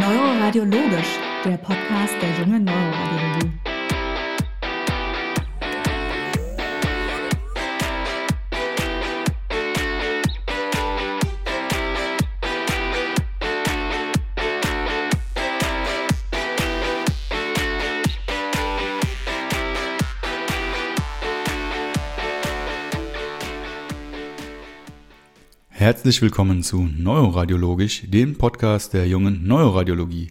Neuroradiologisch, der Podcast der jungen Neuroradiologie. Herzlich willkommen zu Neuroradiologisch, dem Podcast der jungen Neuroradiologie.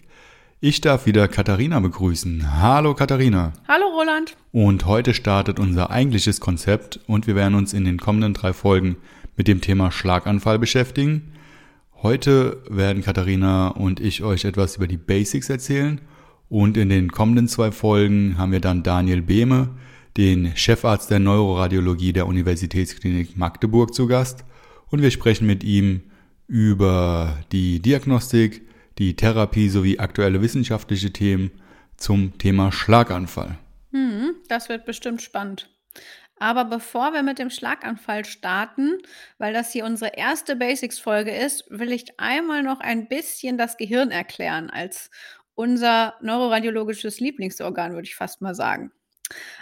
Ich darf wieder Katharina begrüßen. Hallo Katharina. Hallo Roland. Und heute startet unser eigentliches Konzept und wir werden uns in den kommenden drei Folgen mit dem Thema Schlaganfall beschäftigen. Heute werden Katharina und ich euch etwas über die Basics erzählen und in den kommenden zwei Folgen haben wir dann Daniel Behme, den Chefarzt der Neuroradiologie der Universitätsklinik Magdeburg zu Gast und wir sprechen mit ihm über die Diagnostik, die Therapie sowie aktuelle wissenschaftliche Themen zum Thema Schlaganfall. Hm, das wird bestimmt spannend. Aber bevor wir mit dem Schlaganfall starten, weil das hier unsere erste Basics-Folge ist, will ich einmal noch ein bisschen das Gehirn erklären als unser neuroradiologisches Lieblingsorgan, würde ich fast mal sagen.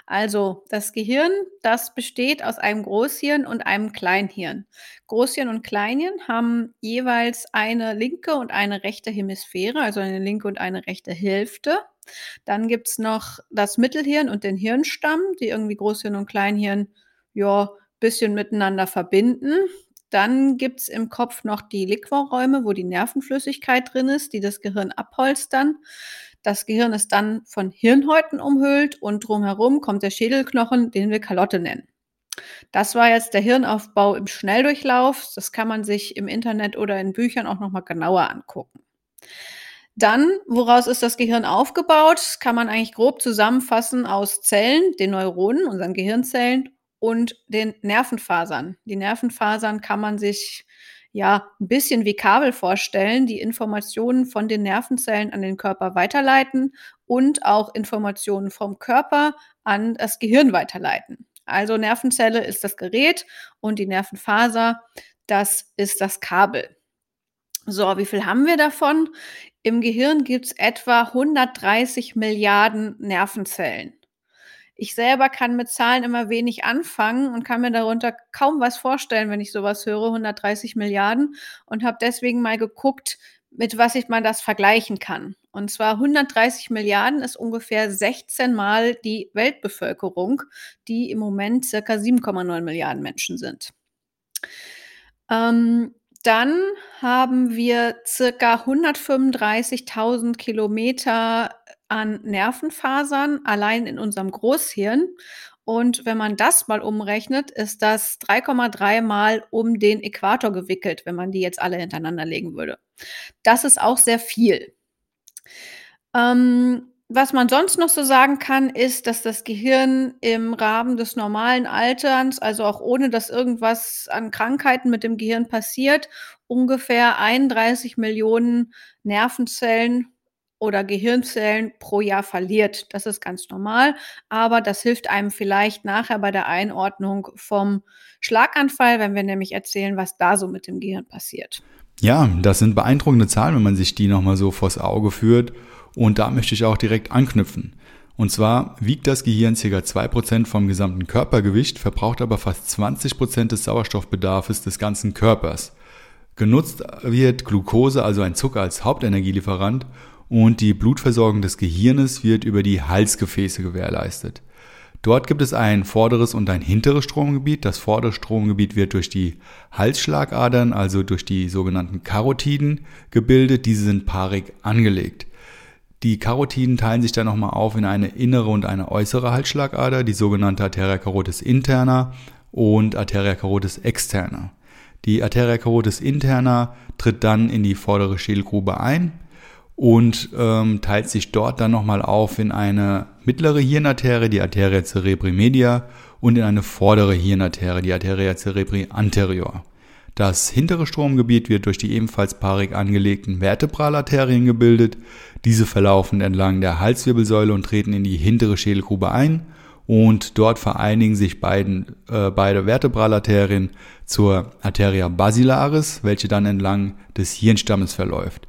Also das Gehirn, das besteht aus einem Großhirn und einem Kleinhirn. Großhirn und Kleinhirn haben jeweils eine linke und eine rechte Hemisphäre, also eine linke und eine rechte Hälfte. Dann gibt es noch das Mittelhirn und den Hirnstamm, die irgendwie Großhirn und Kleinhirn ja bisschen miteinander verbinden. Dann gibt es im Kopf noch die Liquorräume, wo die Nervenflüssigkeit drin ist, die das Gehirn abholstern. Das Gehirn ist dann von Hirnhäuten umhüllt und drumherum kommt der Schädelknochen, den wir Kalotte nennen. Das war jetzt der Hirnaufbau im Schnelldurchlauf. Das kann man sich im Internet oder in Büchern auch nochmal genauer angucken. Dann, woraus ist das Gehirn aufgebaut? Das kann man eigentlich grob zusammenfassen aus Zellen, den Neuronen, unseren Gehirnzellen und den Nervenfasern. Die Nervenfasern kann man sich ja ein bisschen wie Kabel vorstellen, die Informationen von den Nervenzellen an den Körper weiterleiten und auch Informationen vom Körper an das Gehirn weiterleiten. Also Nervenzelle ist das Gerät und die Nervenfaser, das ist das Kabel. So, wie viel haben wir davon? Im Gehirn gibt es etwa 130 Milliarden Nervenzellen. Ich selber kann mit Zahlen immer wenig anfangen und kann mir darunter kaum was vorstellen, wenn ich sowas höre, 130 Milliarden, und habe deswegen mal geguckt, mit was ich mal das vergleichen kann. Und zwar 130 Milliarden ist ungefähr 16 Mal die Weltbevölkerung, die im Moment circa 7,9 Milliarden Menschen sind. Ähm, dann haben wir circa 135.000 Kilometer an Nervenfasern allein in unserem Großhirn. Und wenn man das mal umrechnet, ist das 3,3 Mal um den Äquator gewickelt, wenn man die jetzt alle hintereinander legen würde. Das ist auch sehr viel. Ähm, was man sonst noch so sagen kann, ist, dass das Gehirn im Rahmen des normalen Alterns, also auch ohne dass irgendwas an Krankheiten mit dem Gehirn passiert, ungefähr 31 Millionen Nervenzellen oder Gehirnzellen pro Jahr verliert. Das ist ganz normal, aber das hilft einem vielleicht nachher bei der Einordnung vom Schlaganfall, wenn wir nämlich erzählen, was da so mit dem Gehirn passiert. Ja, das sind beeindruckende Zahlen, wenn man sich die nochmal so vors Auge führt. Und da möchte ich auch direkt anknüpfen. Und zwar wiegt das Gehirn ca. 2% vom gesamten Körpergewicht, verbraucht aber fast 20% des Sauerstoffbedarfs des ganzen Körpers. Genutzt wird Glucose, also ein Zucker, als Hauptenergielieferant und die Blutversorgung des Gehirnes wird über die Halsgefäße gewährleistet. Dort gibt es ein vorderes und ein hinteres Stromgebiet. Das vordere Stromgebiet wird durch die Halsschlagadern, also durch die sogenannten Karotiden gebildet. Diese sind paarig angelegt. Die Karotiden teilen sich dann nochmal auf in eine innere und eine äußere Halsschlagader, die sogenannte Arteria carotis interna und Arteria carotis externa. Die Arteria carotis interna tritt dann in die vordere Schädelgrube ein, und ähm, teilt sich dort dann nochmal auf in eine mittlere Hirnarterie, die Arteria cerebri media, und in eine vordere Hirnarterie, die Arteria cerebri anterior. Das hintere Stromgebiet wird durch die ebenfalls paarig angelegten Vertebralarterien gebildet. Diese verlaufen entlang der Halswirbelsäule und treten in die hintere Schädelgrube ein und dort vereinigen sich beiden, äh, beide Vertebralarterien zur Arteria basilaris, welche dann entlang des Hirnstammes verläuft.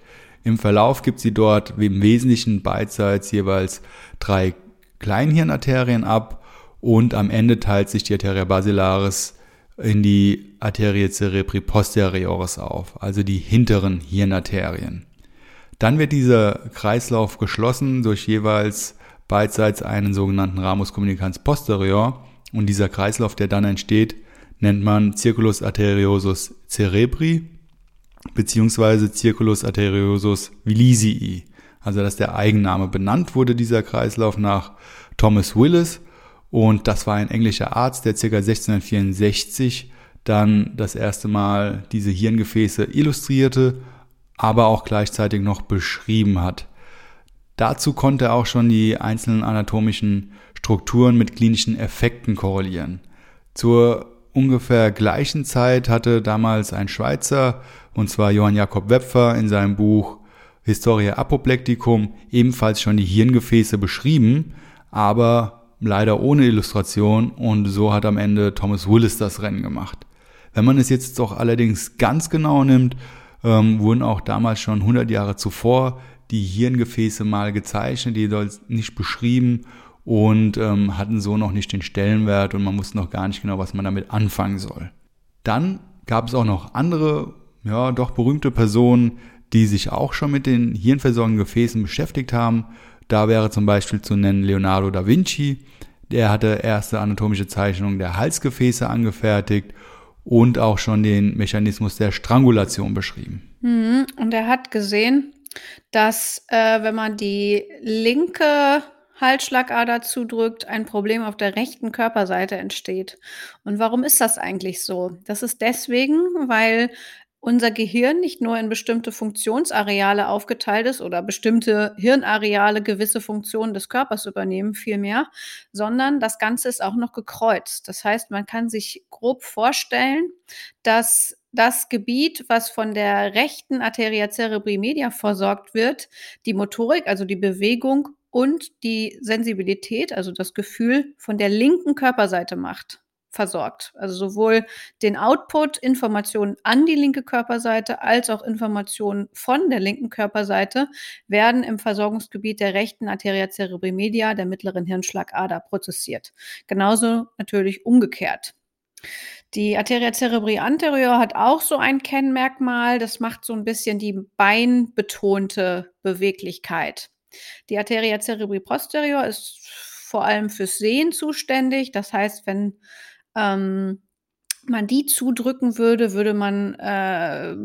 Im Verlauf gibt sie dort im Wesentlichen beidseits jeweils drei Kleinhirnarterien ab und am Ende teilt sich die Arteria basilaris in die Arterie cerebri posterioris auf, also die hinteren Hirnarterien. Dann wird dieser Kreislauf geschlossen durch jeweils beidseits einen sogenannten Ramus communicans posterior und dieser Kreislauf, der dann entsteht, nennt man Circulus arteriosus cerebri beziehungsweise Circulus arteriosus villisii. Also dass der Eigenname benannt wurde, dieser Kreislauf nach Thomas Willis und das war ein englischer Arzt, der ca. 1664 dann das erste Mal diese Hirngefäße illustrierte, aber auch gleichzeitig noch beschrieben hat. Dazu konnte er auch schon die einzelnen anatomischen Strukturen mit klinischen Effekten korrelieren. Zur ungefähr gleichen Zeit hatte damals ein Schweizer, und zwar Johann Jakob Wepfer, in seinem Buch Historia Apoplecticum ebenfalls schon die Hirngefäße beschrieben, aber leider ohne Illustration und so hat am Ende Thomas Willis das Rennen gemacht. Wenn man es jetzt doch allerdings ganz genau nimmt, ähm, wurden auch damals schon 100 Jahre zuvor die Hirngefäße mal gezeichnet, die dort nicht beschrieben und ähm, hatten so noch nicht den Stellenwert und man wusste noch gar nicht genau, was man damit anfangen soll. Dann gab es auch noch andere, ja, doch berühmte Personen, die sich auch schon mit den hirnversorgenden Gefäßen beschäftigt haben. Da wäre zum Beispiel zu nennen Leonardo da Vinci. Der hatte erste anatomische Zeichnungen der Halsgefäße angefertigt und auch schon den Mechanismus der Strangulation beschrieben. Mhm. Und er hat gesehen, dass äh, wenn man die linke Halsschlagader zudrückt, ein Problem auf der rechten Körperseite entsteht. Und warum ist das eigentlich so? Das ist deswegen, weil unser Gehirn nicht nur in bestimmte Funktionsareale aufgeteilt ist oder bestimmte Hirnareale gewisse Funktionen des Körpers übernehmen, vielmehr, sondern das Ganze ist auch noch gekreuzt. Das heißt, man kann sich grob vorstellen, dass das Gebiet, was von der rechten Arteria cerebri media versorgt wird, die Motorik, also die Bewegung und die Sensibilität, also das Gefühl von der linken Körperseite macht, versorgt. Also sowohl den Output, Informationen an die linke Körperseite, als auch Informationen von der linken Körperseite werden im Versorgungsgebiet der rechten Arteria cerebri media, der mittleren Hirnschlagader, prozessiert. Genauso natürlich umgekehrt. Die Arteria cerebri anterior hat auch so ein Kennmerkmal, das macht so ein bisschen die beinbetonte Beweglichkeit. Die Arteria cerebri posterior ist vor allem fürs Sehen zuständig. Das heißt, wenn ähm, man die zudrücken würde, würde man äh,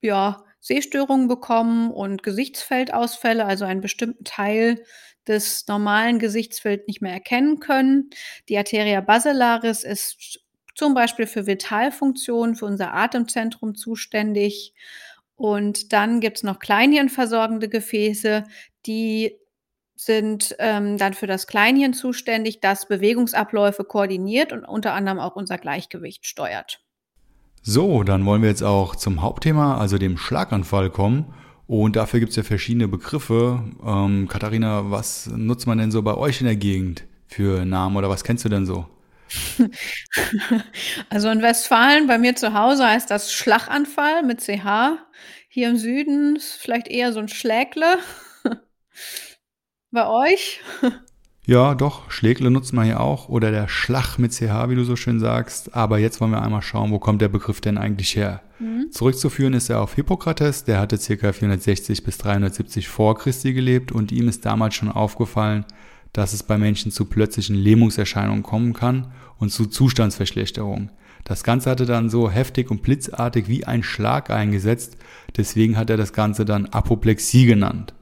ja Sehstörungen bekommen und Gesichtsfeldausfälle, also einen bestimmten Teil des normalen Gesichtsfelds nicht mehr erkennen können. Die Arteria basilaris ist zum Beispiel für Vitalfunktionen, für unser Atemzentrum zuständig. Und dann gibt es noch kleinhirnversorgende Gefäße, die sind ähm, dann für das Kleinhirn zuständig, das Bewegungsabläufe koordiniert und unter anderem auch unser Gleichgewicht steuert. So, dann wollen wir jetzt auch zum Hauptthema, also dem Schlaganfall kommen. Und dafür gibt es ja verschiedene Begriffe. Ähm, Katharina, was nutzt man denn so bei euch in der Gegend für Namen oder was kennst du denn so? Also in Westfalen, bei mir zu Hause heißt das Schlaganfall mit CH. Hier im Süden ist vielleicht eher so ein Schlägle. Bei euch? Ja, doch, Schlägle nutzt man hier auch oder der Schlag mit CH, wie du so schön sagst. Aber jetzt wollen wir einmal schauen, wo kommt der Begriff denn eigentlich her? Mhm. Zurückzuführen ist er auf Hippokrates, der hatte ca. 460 bis 370 vor Christi gelebt und ihm ist damals schon aufgefallen, dass es bei Menschen zu plötzlichen Lähmungserscheinungen kommen kann und zu Zustandsverschlechterung. Das Ganze hatte dann so heftig und blitzartig wie ein Schlag eingesetzt, deswegen hat er das Ganze dann Apoplexie genannt.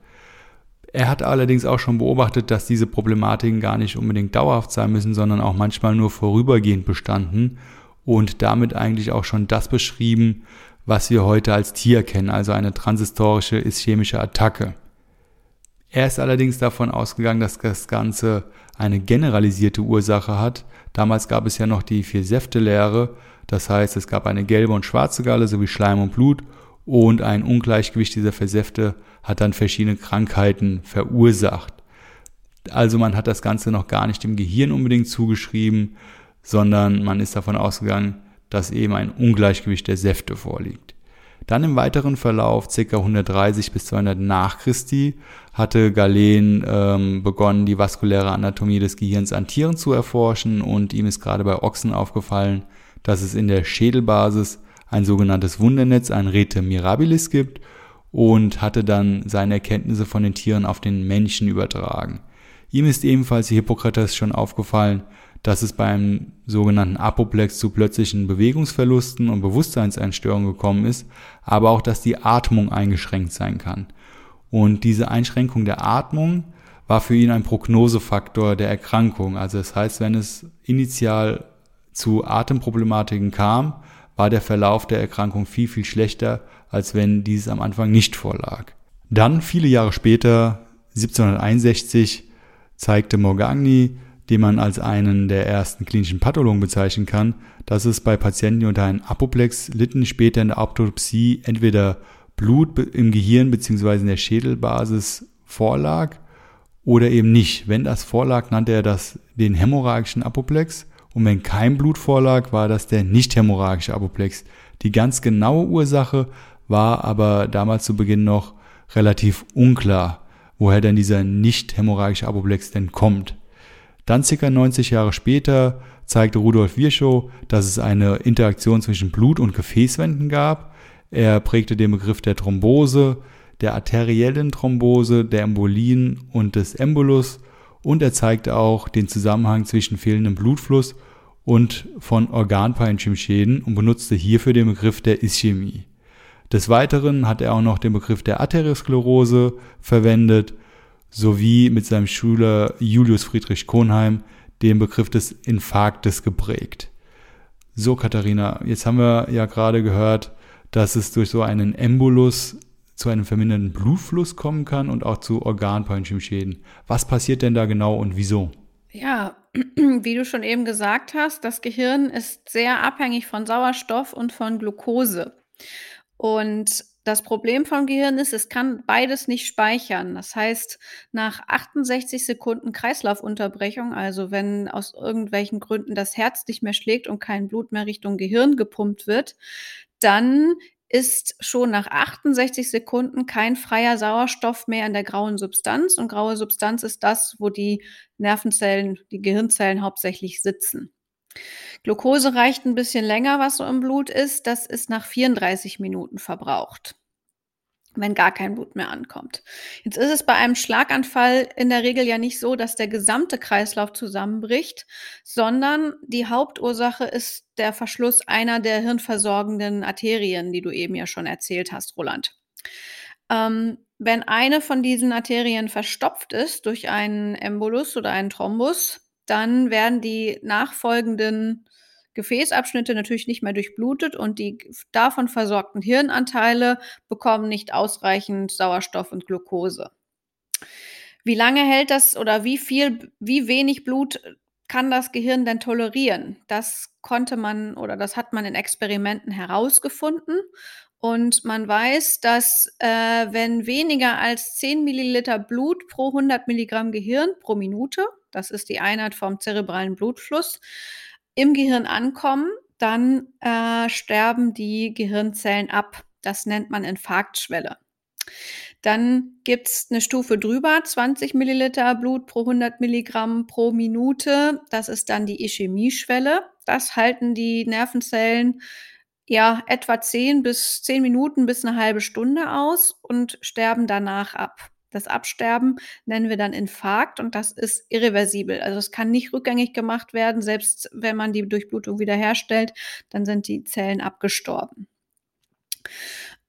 Er hat allerdings auch schon beobachtet, dass diese Problematiken gar nicht unbedingt dauerhaft sein müssen, sondern auch manchmal nur vorübergehend bestanden und damit eigentlich auch schon das beschrieben, was wir heute als Tier kennen, also eine transistorische ischämische Attacke. Er ist allerdings davon ausgegangen, dass das Ganze eine generalisierte Ursache hat. Damals gab es ja noch die Vier-Säfte-Lehre, das heißt, es gab eine gelbe und schwarze Galle sowie Schleim und Blut und ein Ungleichgewicht dieser Versäfte hat dann verschiedene Krankheiten verursacht. Also man hat das Ganze noch gar nicht dem Gehirn unbedingt zugeschrieben, sondern man ist davon ausgegangen, dass eben ein Ungleichgewicht der Säfte vorliegt. Dann im weiteren Verlauf, ca. 130 bis 200 nach Christi, hatte Galen ähm, begonnen, die vaskuläre Anatomie des Gehirns an Tieren zu erforschen und ihm ist gerade bei Ochsen aufgefallen, dass es in der Schädelbasis ein sogenanntes Wundernetz, ein Rete mirabilis gibt und hatte dann seine Erkenntnisse von den Tieren auf den Menschen übertragen. Ihm ist ebenfalls Hippokrates schon aufgefallen, dass es beim sogenannten Apoplex zu plötzlichen Bewegungsverlusten und Bewusstseinseinstörungen gekommen ist, aber auch, dass die Atmung eingeschränkt sein kann. Und diese Einschränkung der Atmung war für ihn ein Prognosefaktor der Erkrankung. Also das heißt, wenn es initial zu Atemproblematiken kam, war der Verlauf der Erkrankung viel, viel schlechter, als wenn dieses am Anfang nicht vorlag. Dann, viele Jahre später, 1761, zeigte Morgagni, den man als einen der ersten klinischen Pathologen bezeichnen kann, dass es bei Patienten, die unter einem Apoplex litten, später in der Autopsie entweder Blut im Gehirn bzw. in der Schädelbasis vorlag oder eben nicht. Wenn das vorlag, nannte er das den hämorrhagischen Apoplex und wenn kein Blut vorlag, war das der nicht hämorrhagische Apoplex. Die ganz genaue Ursache war aber damals zu Beginn noch relativ unklar, woher denn dieser nicht hämorrhagische Apoplex denn kommt. Dann circa 90 Jahre später zeigte Rudolf Virchow, dass es eine Interaktion zwischen Blut- und Gefäßwänden gab. Er prägte den Begriff der Thrombose, der arteriellen Thrombose, der Embolien und des Embolus und er zeigte auch den Zusammenhang zwischen fehlendem Blutfluss und von Organparenchyma-Schäden und benutzte hierfür den Begriff der Ischämie. Des Weiteren hat er auch noch den Begriff der Arteriosklerose verwendet sowie mit seinem Schüler Julius Friedrich Kohnheim den Begriff des Infarktes geprägt. So, Katharina, jetzt haben wir ja gerade gehört, dass es durch so einen Embolus zu einem verminderten Blutfluss kommen kann und auch zu Organparenchyma-Schäden. Was passiert denn da genau und wieso? Ja, wie du schon eben gesagt hast, das Gehirn ist sehr abhängig von Sauerstoff und von Glucose. Und das Problem vom Gehirn ist, es kann beides nicht speichern. Das heißt, nach 68 Sekunden Kreislaufunterbrechung, also wenn aus irgendwelchen Gründen das Herz nicht mehr schlägt und kein Blut mehr Richtung Gehirn gepumpt wird, dann ist schon nach 68 Sekunden kein freier Sauerstoff mehr in der grauen Substanz. Und graue Substanz ist das, wo die Nervenzellen, die Gehirnzellen hauptsächlich sitzen. Glucose reicht ein bisschen länger, was so im Blut ist. Das ist nach 34 Minuten verbraucht, wenn gar kein Blut mehr ankommt. Jetzt ist es bei einem Schlaganfall in der Regel ja nicht so, dass der gesamte Kreislauf zusammenbricht, sondern die Hauptursache ist der Verschluss einer der hirnversorgenden Arterien, die du eben ja schon erzählt hast, Roland. Ähm, wenn eine von diesen Arterien verstopft ist durch einen Embolus oder einen Thrombus, dann werden die nachfolgenden Gefäßabschnitte natürlich nicht mehr durchblutet und die davon versorgten Hirnanteile bekommen nicht ausreichend Sauerstoff und Glucose. Wie lange hält das oder wie viel, wie wenig Blut kann das Gehirn denn tolerieren? Das konnte man oder das hat man in Experimenten herausgefunden. Und man weiß, dass äh, wenn weniger als 10 Milliliter Blut pro 100 Milligramm Gehirn pro Minute das ist die Einheit vom zerebralen Blutfluss, im Gehirn ankommen, dann äh, sterben die Gehirnzellen ab. Das nennt man Infarktschwelle. Dann gibt es eine Stufe drüber, 20 Milliliter Blut pro 100 Milligramm pro Minute. Das ist dann die Ischämieschwelle. Das halten die Nervenzellen ja etwa 10 bis 10 Minuten bis eine halbe Stunde aus und sterben danach ab. Das Absterben nennen wir dann Infarkt und das ist irreversibel. Also es kann nicht rückgängig gemacht werden, selbst wenn man die Durchblutung wiederherstellt, dann sind die Zellen abgestorben.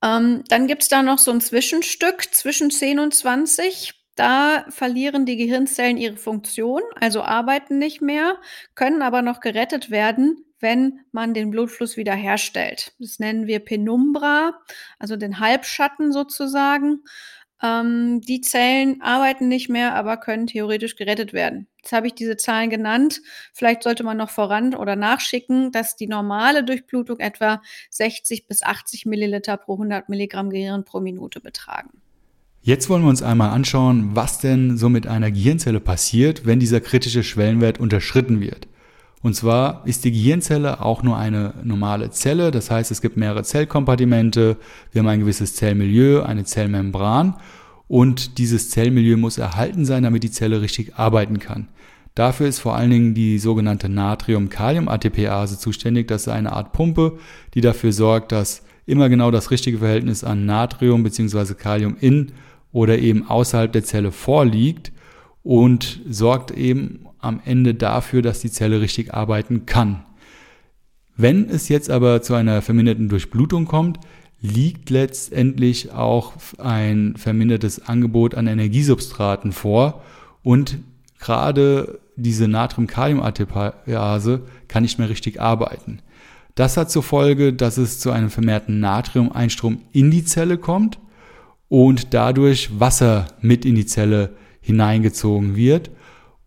Ähm, dann gibt es da noch so ein Zwischenstück zwischen 10 und 20. Da verlieren die Gehirnzellen ihre Funktion, also arbeiten nicht mehr, können aber noch gerettet werden, wenn man den Blutfluss wiederherstellt. Das nennen wir Penumbra, also den Halbschatten sozusagen. Ähm, die Zellen arbeiten nicht mehr, aber können theoretisch gerettet werden. Jetzt habe ich diese Zahlen genannt. Vielleicht sollte man noch voran oder nachschicken, dass die normale Durchblutung etwa 60 bis 80 Milliliter pro 100 Milligramm Gehirn pro Minute betragen. Jetzt wollen wir uns einmal anschauen, was denn so mit einer Gehirnzelle passiert, wenn dieser kritische Schwellenwert unterschritten wird. Und zwar ist die Gehirnzelle auch nur eine normale Zelle. Das heißt, es gibt mehrere Zellkompartimente. Wir haben ein gewisses Zellmilieu, eine Zellmembran. Und dieses Zellmilieu muss erhalten sein, damit die Zelle richtig arbeiten kann. Dafür ist vor allen Dingen die sogenannte Natrium-Kalium-ATPase zuständig. Das ist eine Art Pumpe, die dafür sorgt, dass immer genau das richtige Verhältnis an Natrium bzw. Kalium in oder eben außerhalb der Zelle vorliegt und sorgt eben am Ende dafür, dass die Zelle richtig arbeiten kann. Wenn es jetzt aber zu einer verminderten Durchblutung kommt, liegt letztendlich auch ein vermindertes Angebot an Energiesubstraten vor und gerade diese Natrium-Kalium-ATPase kann nicht mehr richtig arbeiten. Das hat zur Folge, dass es zu einem vermehrten Natrium-Einstrom in die Zelle kommt und dadurch Wasser mit in die Zelle hineingezogen wird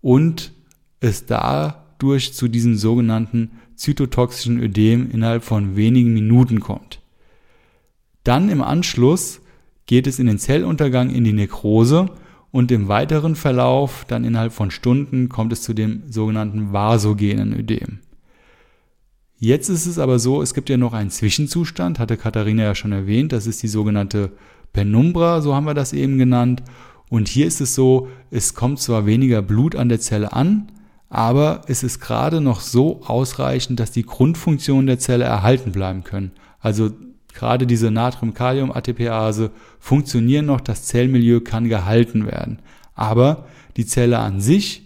und es dadurch zu diesem sogenannten zytotoxischen Ödem innerhalb von wenigen Minuten kommt. Dann im Anschluss geht es in den Zelluntergang in die Nekrose und im weiteren Verlauf, dann innerhalb von Stunden, kommt es zu dem sogenannten vasogenen Ödem. Jetzt ist es aber so, es gibt ja noch einen Zwischenzustand, hatte Katharina ja schon erwähnt, das ist die sogenannte Penumbra, so haben wir das eben genannt. Und hier ist es so, es kommt zwar weniger Blut an der Zelle an, aber es ist gerade noch so ausreichend, dass die Grundfunktionen der Zelle erhalten bleiben können. Also gerade diese Natrium-Kalium-ATPase funktionieren noch, das Zellmilieu kann gehalten werden. Aber die Zelle an sich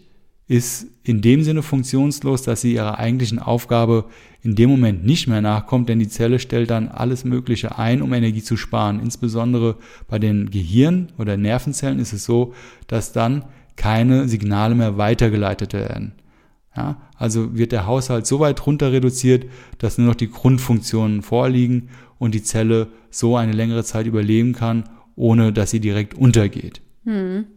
ist in dem Sinne funktionslos, dass sie ihrer eigentlichen Aufgabe in dem Moment nicht mehr nachkommt, denn die Zelle stellt dann alles Mögliche ein, um Energie zu sparen. Insbesondere bei den Gehirn- oder Nervenzellen ist es so, dass dann keine Signale mehr weitergeleitet werden. Ja, also wird der Haushalt so weit runter reduziert, dass nur noch die Grundfunktionen vorliegen und die Zelle so eine längere Zeit überleben kann, ohne dass sie direkt untergeht. Hm.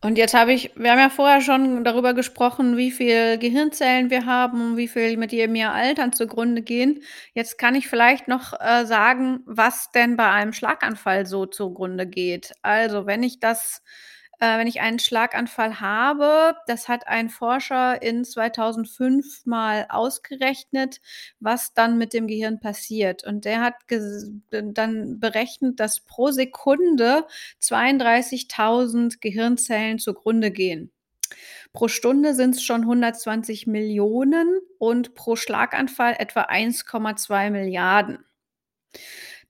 Und jetzt habe ich, wir haben ja vorher schon darüber gesprochen, wie viel Gehirnzellen wir haben, wie viel mit jedem Jahr Altern zugrunde gehen. Jetzt kann ich vielleicht noch äh, sagen, was denn bei einem Schlaganfall so zugrunde geht. Also, wenn ich das äh, wenn ich einen Schlaganfall habe. Das hat ein Forscher in 2005 mal ausgerechnet, was dann mit dem Gehirn passiert. Und der hat dann berechnet, dass pro Sekunde 32.000 Gehirnzellen zugrunde gehen. Pro Stunde sind es schon 120 Millionen und pro Schlaganfall etwa 1,2 Milliarden.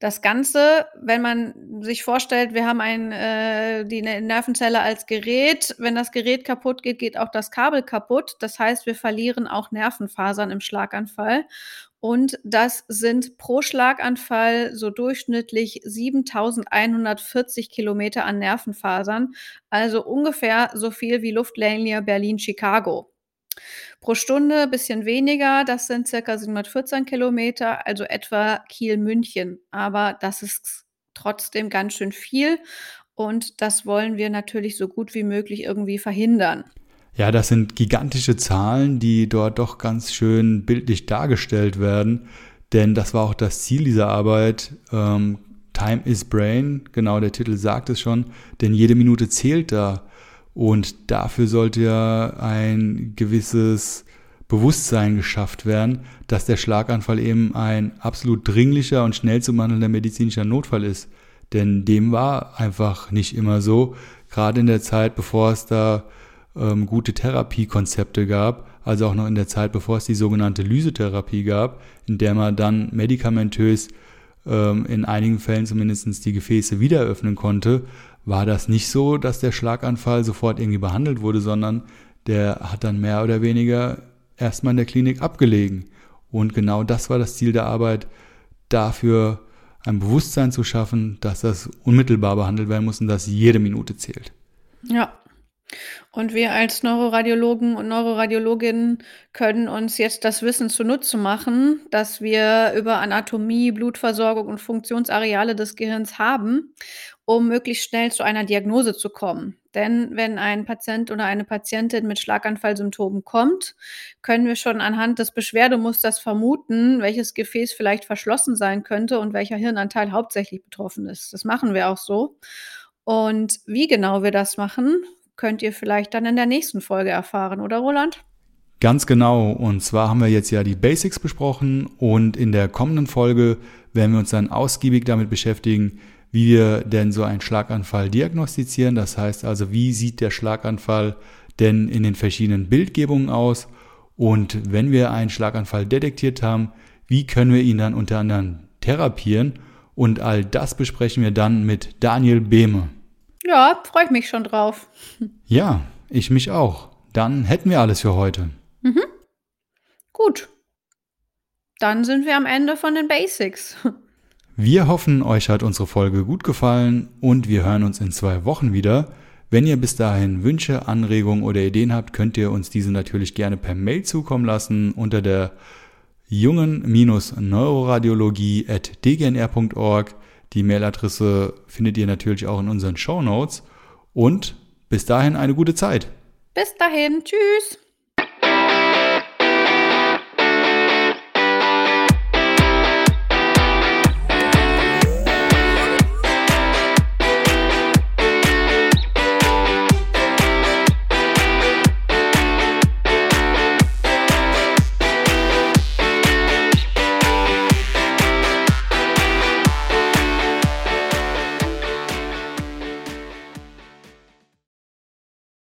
Das Ganze, wenn man sich vorstellt, wir haben ein, äh, die ne-, Nervenzelle als Gerät. Wenn das Gerät kaputt geht, geht auch das Kabel kaputt. Das heißt, wir verlieren auch Nervenfasern im Schlaganfall. Und das sind pro Schlaganfall so durchschnittlich 7140 Kilometer an Nervenfasern, also ungefähr so viel wie Luftlinie Berlin-Chicago. Pro Stunde bisschen weniger, das sind circa 714 Kilometer, also etwa Kiel-München. Aber das ist trotzdem ganz schön viel und das wollen wir natürlich so gut wie möglich irgendwie verhindern. Ja, das sind gigantische Zahlen, die dort doch ganz schön bildlich dargestellt werden, denn das war auch das Ziel dieser Arbeit. Ähm, Time is Brain, genau der Titel sagt es schon, denn jede Minute zählt da. Und dafür sollte ja ein gewisses Bewusstsein geschafft werden, dass der Schlaganfall eben ein absolut dringlicher und schnell zu behandelnder medizinischer Notfall ist. Denn dem war einfach nicht immer so, gerade in der Zeit, bevor es da ähm, gute Therapiekonzepte gab, also auch noch in der Zeit, bevor es die sogenannte Lysetherapie gab, in der man dann medikamentös in einigen Fällen zumindest die Gefäße wieder öffnen konnte, war das nicht so, dass der Schlaganfall sofort irgendwie behandelt wurde, sondern der hat dann mehr oder weniger erstmal in der Klinik abgelegen. Und genau das war das Ziel der Arbeit, dafür ein Bewusstsein zu schaffen, dass das unmittelbar behandelt werden muss und dass jede Minute zählt. Ja, und wir als Neuroradiologen und Neuroradiologinnen können uns jetzt das Wissen zunutze machen, dass wir über Anatomie, Blutversorgung und Funktionsareale des Gehirns haben, um möglichst schnell zu einer Diagnose zu kommen. Denn wenn ein Patient oder eine Patientin mit Schlaganfallsymptomen kommt, können wir schon anhand des Beschwerdemusters vermuten, welches Gefäß vielleicht verschlossen sein könnte und welcher Hirnanteil hauptsächlich betroffen ist. Das machen wir auch so. Und wie genau wir das machen, könnt ihr vielleicht dann in der nächsten Folge erfahren, oder Roland? Ganz genau. Und zwar haben wir jetzt ja die Basics besprochen und in der kommenden Folge werden wir uns dann ausgiebig damit beschäftigen, wie wir denn so einen Schlaganfall diagnostizieren. Das heißt also, wie sieht der Schlaganfall denn in den verschiedenen Bildgebungen aus? Und wenn wir einen Schlaganfall detektiert haben, wie können wir ihn dann unter anderem therapieren? Und all das besprechen wir dann mit Daniel Behme. Ja, freue ich mich schon drauf. Ja, ich mich auch. Dann hätten wir alles für heute. Mhm. Gut. Dann sind wir am Ende von den Basics. Wir hoffen, euch hat unsere Folge gut gefallen und wir hören uns in zwei Wochen wieder. Wenn ihr bis dahin Wünsche, Anregungen oder Ideen habt, könnt ihr uns diese natürlich gerne per Mail zukommen lassen unter der jungen-neuroradiologie at dgnr.org. Die Mailadresse findet ihr natürlich auch in unseren Show Notes. Und bis dahin eine gute Zeit. Bis dahin, tschüss.